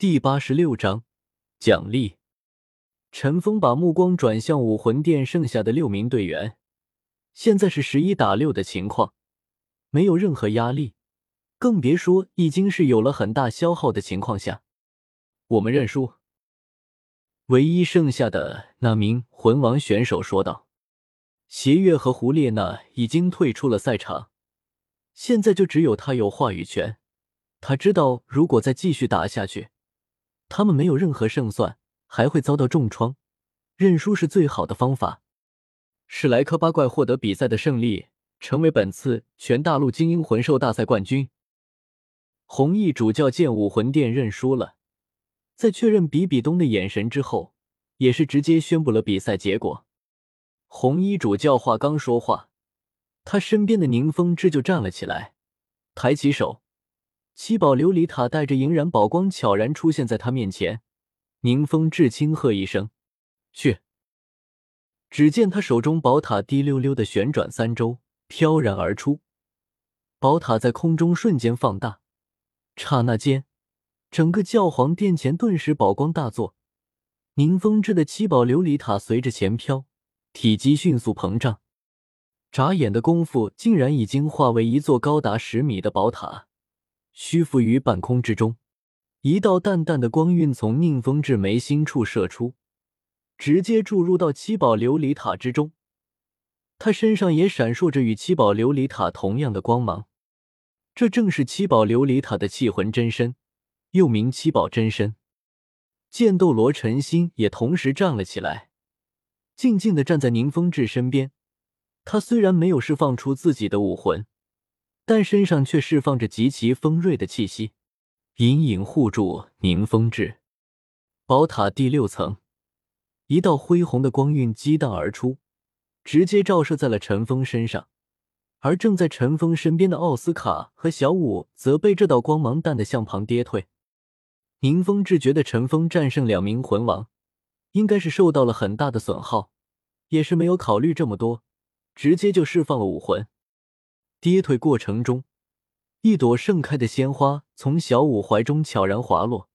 第八十六章奖励。陈峰把目光转向武魂殿剩下的六名队员，现在是十一打六的情况，没有任何压力，更别说已经是有了很大消耗的情况下，我们认输。唯一剩下的那名魂王选手说道：“邪月和胡列娜已经退出了赛场，现在就只有他有话语权。他知道，如果再继续打下去，他们没有任何胜算。”还会遭到重创，认输是最好的方法。史莱克八怪获得比赛的胜利，成为本次全大陆精英魂兽大赛冠军。红衣主教见武魂殿认输了，在确认比比东的眼神之后，也是直接宣布了比赛结果。红衣主教话刚说话，他身边的宁风致就站了起来，抬起手，七宝琉璃塔带着莹然宝光悄然出现在他面前。宁风致轻喝一声：“去！”只见他手中宝塔滴溜溜的旋转三周，飘然而出。宝塔在空中瞬间放大，刹那间，整个教皇殿前顿时宝光大作。宁风致的七宝琉璃塔随着前飘，体积迅速膨胀，眨眼的功夫，竟然已经化为一座高达十米的宝塔，虚浮于半空之中。一道淡淡的光晕从宁风致眉心处射出，直接注入到七宝琉璃塔之中。他身上也闪烁着与七宝琉璃塔同样的光芒，这正是七宝琉璃塔的气魂真身，又名七宝真身。剑斗罗陈心也同时站了起来，静静的站在宁风致身边。他虽然没有释放出自己的武魂，但身上却释放着极其锋锐的气息。隐隐护住宁风致，宝塔第六层，一道恢宏的光晕激荡而出，直接照射在了陈峰身上。而正在陈峰身边的奥斯卡和小舞则被这道光芒弹得向旁跌退。宁风致觉得陈峰战胜两名魂王，应该是受到了很大的损耗，也是没有考虑这么多，直接就释放了武魂。跌退过程中。一朵盛开的鲜花从小舞怀中悄然滑落，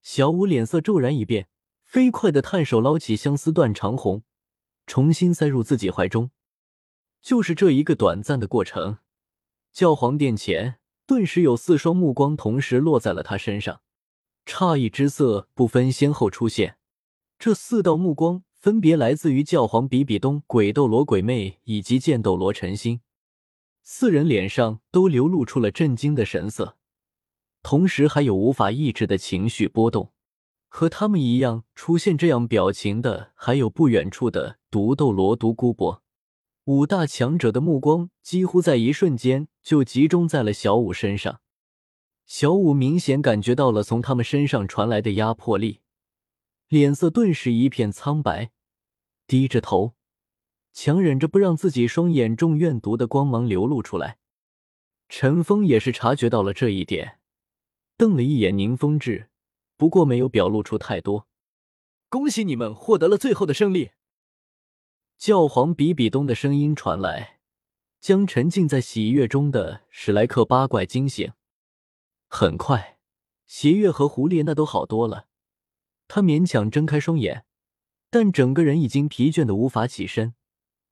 小舞脸色骤然一变，飞快的探手捞起相思断肠红，重新塞入自己怀中。就是这一个短暂的过程，教皇殿前顿时有四双目光同时落在了他身上，诧异之色不分先后出现。这四道目光分别来自于教皇比比东、鬼斗罗鬼魅以及剑斗罗陈心。四人脸上都流露出了震惊的神色，同时还有无法抑制的情绪波动。和他们一样出现这样表情的，还有不远处的独斗罗独孤博。五大强者的目光几乎在一瞬间就集中在了小五身上。小五明显感觉到了从他们身上传来的压迫力，脸色顿时一片苍白，低着头。强忍着不让自己双眼中怨毒的光芒流露出来，陈峰也是察觉到了这一点，瞪了一眼宁风致，不过没有表露出太多。恭喜你们获得了最后的胜利！教皇比比东的声音传来，将沉浸在喜悦中的史莱克八怪惊醒。很快，邪月和胡列娜都好多了，他勉强睁开双眼，但整个人已经疲倦的无法起身。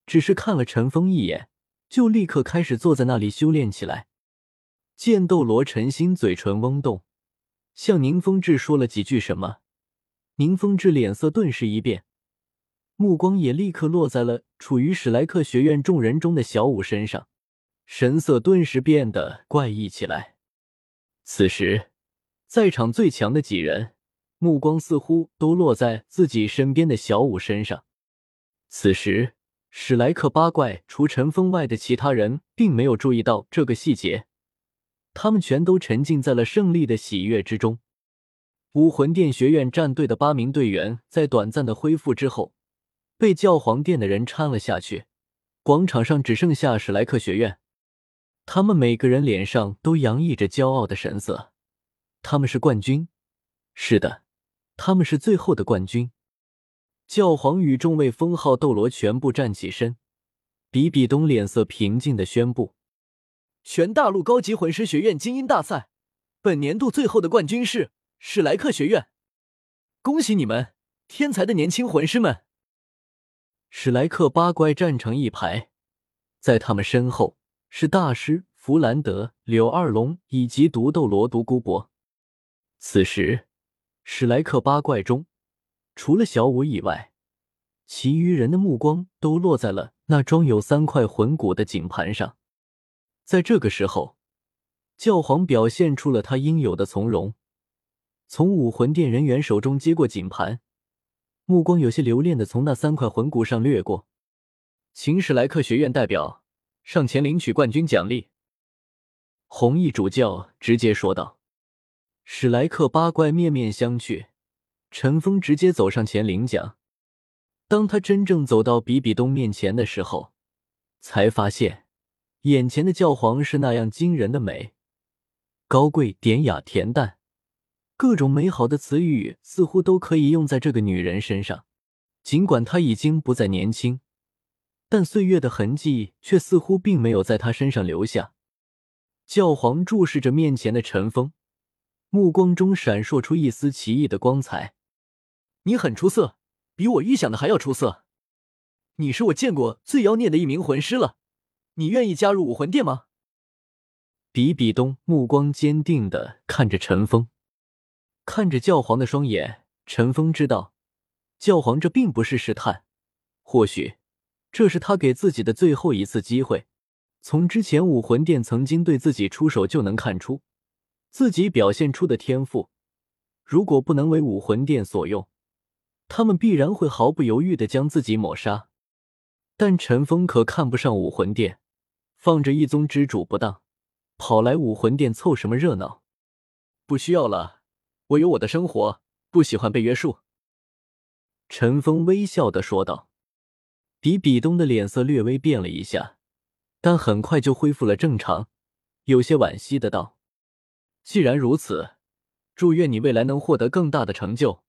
只是看了陈峰一眼，就立刻开始坐在那里修炼起来。剑斗罗陈心嘴唇嗡动，向宁风致说了几句什么。宁风致脸色顿时一变，目光也立刻落在了处于史莱克学院众人中的小舞身上，神色顿时变得怪异起来。此时，在场最强的几人目光似乎都落在自己身边的小舞身上。此时。史莱克八怪除陈峰外的其他人并没有注意到这个细节，他们全都沉浸在了胜利的喜悦之中。武魂殿学院战队的八名队员在短暂的恢复之后，被教皇殿的人搀了下去。广场上只剩下史莱克学院，他们每个人脸上都洋溢着骄傲的神色。他们是冠军，是的，他们是最后的冠军。教皇与众位封号斗罗全部站起身，比比东脸色平静的宣布：“全大陆高级魂师学院精英大赛，本年度最后的冠军是史莱克学院，恭喜你们，天才的年轻魂师们！史莱克八怪站成一排，在他们身后是大师弗兰德、柳二龙以及独斗罗独孤博。此时，史莱克八怪中，除了小舞以外，其余人的目光都落在了那装有三块魂骨的锦盘上。在这个时候，教皇表现出了他应有的从容，从武魂殿人员手中接过锦盘。目光有些留恋的从那三块魂骨上掠过，请史莱克学院代表上前领取冠军奖励。红衣主教直接说道。史莱克八怪面面相觑，陈峰直接走上前领奖。当他真正走到比比东面前的时候，才发现眼前的教皇是那样惊人的美，高贵、典雅、恬淡。各种美好的词语似乎都可以用在这个女人身上。尽管她已经不再年轻，但岁月的痕迹却似乎并没有在她身上留下。教皇注视着面前的陈峰，目光中闪烁出一丝奇异的光彩。你很出色，比我预想的还要出色。你是我见过最妖孽的一名魂师了。你愿意加入武魂殿吗？比比东目光坚定的看着陈峰。看着教皇的双眼，陈峰知道，教皇这并不是试探，或许这是他给自己的最后一次机会。从之前武魂殿曾经对自己出手，就能看出自己表现出的天赋。如果不能为武魂殿所用，他们必然会毫不犹豫的将自己抹杀。但陈峰可看不上武魂殿，放着一宗之主不当，跑来武魂殿凑什么热闹？不需要了。我有我的生活，不喜欢被约束。”陈峰微笑的说道。比比东的脸色略微变了一下，但很快就恢复了正常，有些惋惜的道：“既然如此，祝愿你未来能获得更大的成就，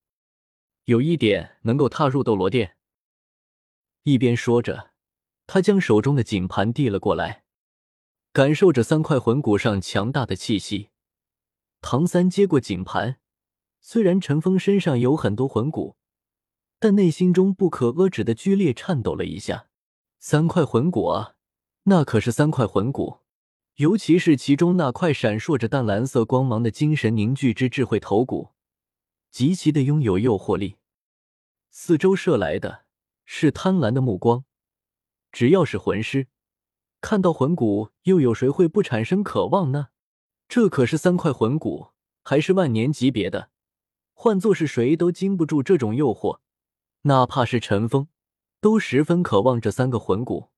有一点能够踏入斗罗殿。”一边说着，他将手中的锦盘递了过来，感受着三块魂骨上强大的气息。唐三接过锦盘。虽然陈峰身上有很多魂骨，但内心中不可遏制的剧烈颤抖了一下。三块魂骨啊，那可是三块魂骨，尤其是其中那块闪烁着淡蓝色光芒的精神凝聚之智慧头骨，极其的拥有诱惑力。四周射来的是贪婪的目光，只要是魂师，看到魂骨，又有谁会不产生渴望呢？这可是三块魂骨，还是万年级别的。换做是谁都经不住这种诱惑，哪怕是陈峰，都十分渴望这三个魂骨。